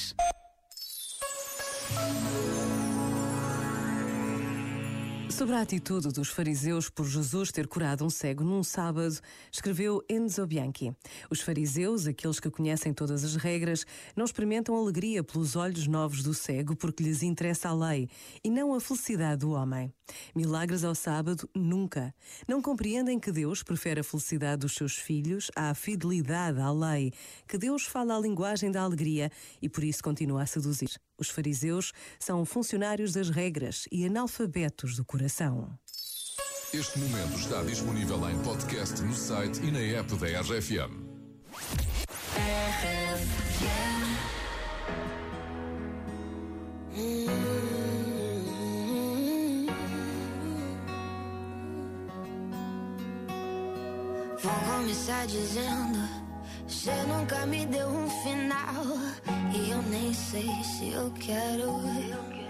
Days. Sobre a atitude dos fariseus por Jesus ter curado um cego num sábado, escreveu Enzo Bianchi. Os fariseus, aqueles que conhecem todas as regras, não experimentam alegria pelos olhos novos do cego porque lhes interessa a lei e não a felicidade do homem. Milagres ao sábado, nunca. Não compreendem que Deus prefere a felicidade dos seus filhos à fidelidade à lei, que Deus fala a linguagem da alegria e por isso continua a seduzir. Os fariseus são funcionários das regras e analfabetos do coração. Este momento está disponível em podcast no site e na app da RFM. Vou começar dizendo: Você nunca me deu um final. E eu nem sei se eu quero.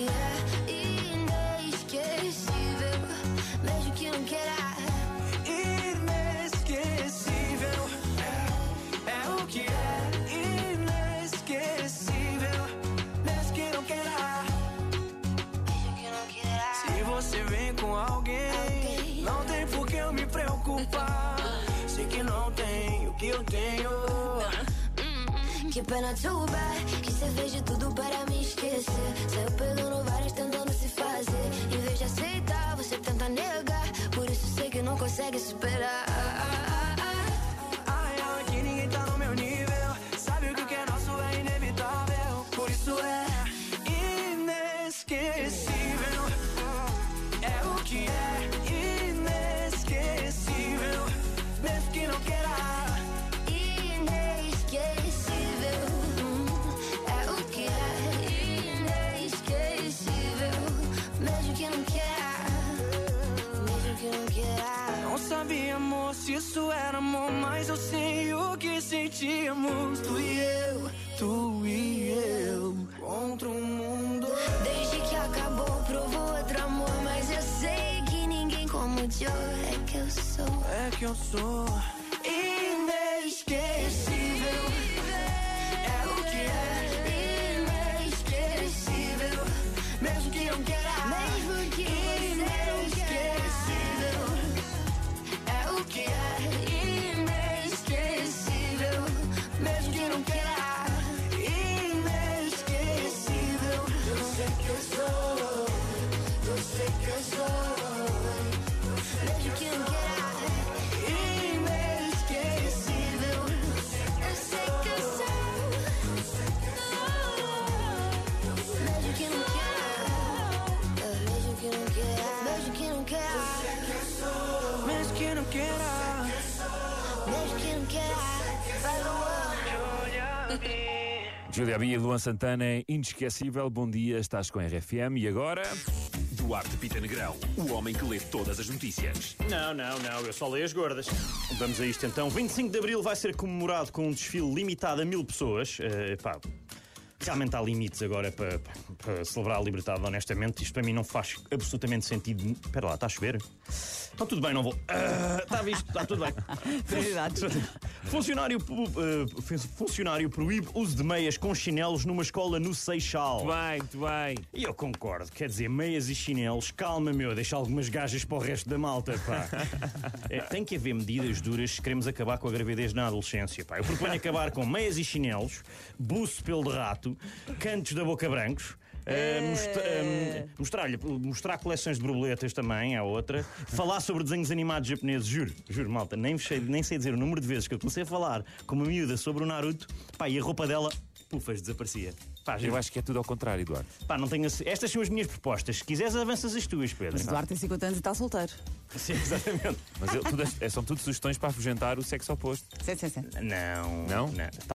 que é inesquecível. Mesmo que não queira. Inesquecível, é, é o que é inesquecível, mesmo que não queira. Mesmo que não queira. Se você vem com alguém, Alguém. não tem por que eu me preocupar. Sei que não tem o que eu tenho. Que pena too bad Que você de tudo para que é inesquecível. Mesmo que não queira. Inesquecível É o que é inesquecível Mesmo que não queira Mesmo que não queira Não sabia, amor, se isso era amor. Mas eu sei o que sentíamos. Tu e eu, tu e eu. Contra o mundo. Ninguém como o Joe É que eu sou Júlia Bia e Luan Santana, inesquecível. Bom dia, estás com a RFM e agora. Duarte Pita Negrão, o homem que lê todas as notícias. Não, não, não, eu só leio as gordas. Vamos a isto então. 25 de Abril vai ser comemorado com um desfile limitado a mil pessoas. Eh, pá, realmente há limites agora para, para- para celebrar a liberdade, honestamente. Isto para mim não faz absolutamente sentido. Espera lá, está a chover? Está tudo bem, não vou. Ah, Está visto, está tudo bem. Prioridades. Funcionário, fun- funcionário proíbe uso de meias com chinelos numa escola no Seixal. Muito bem, muito bem. E eu concordo, quer dizer, meias e chinelos, calma meu, deixa algumas gajas para o resto da malta, pá. É, tem que haver medidas duras se queremos acabar com a gravidez na adolescência, pá. Eu proponho acabar com meias e chinelos, buço pelo de rato, cantos da boca brancos, eh, mostra- eh, mostrar-lhe, mostrar coleções de borboletas também, é outra. Falar sobre desenhos animados japoneses, juro, juro, malta, nem, sei, nem sei dizer o número de vezes que eu comecei a falar com uma miúda sobre o Naruto, pá, e a roupa dela, pufas, desaparecia. Pá, Eu acho que é tudo ao contrário, Eduardo. Pá, não tenho. Estas são as minhas propostas. Se quiseres, avanças as tuas, Pedro. Mas Eduardo tem 50 anos e está solteiro. Sim, exatamente. Mas eu- tudo é- são tudo sugestões para afugentar o sexo oposto. Sim, sim, sim. Não. Não? Está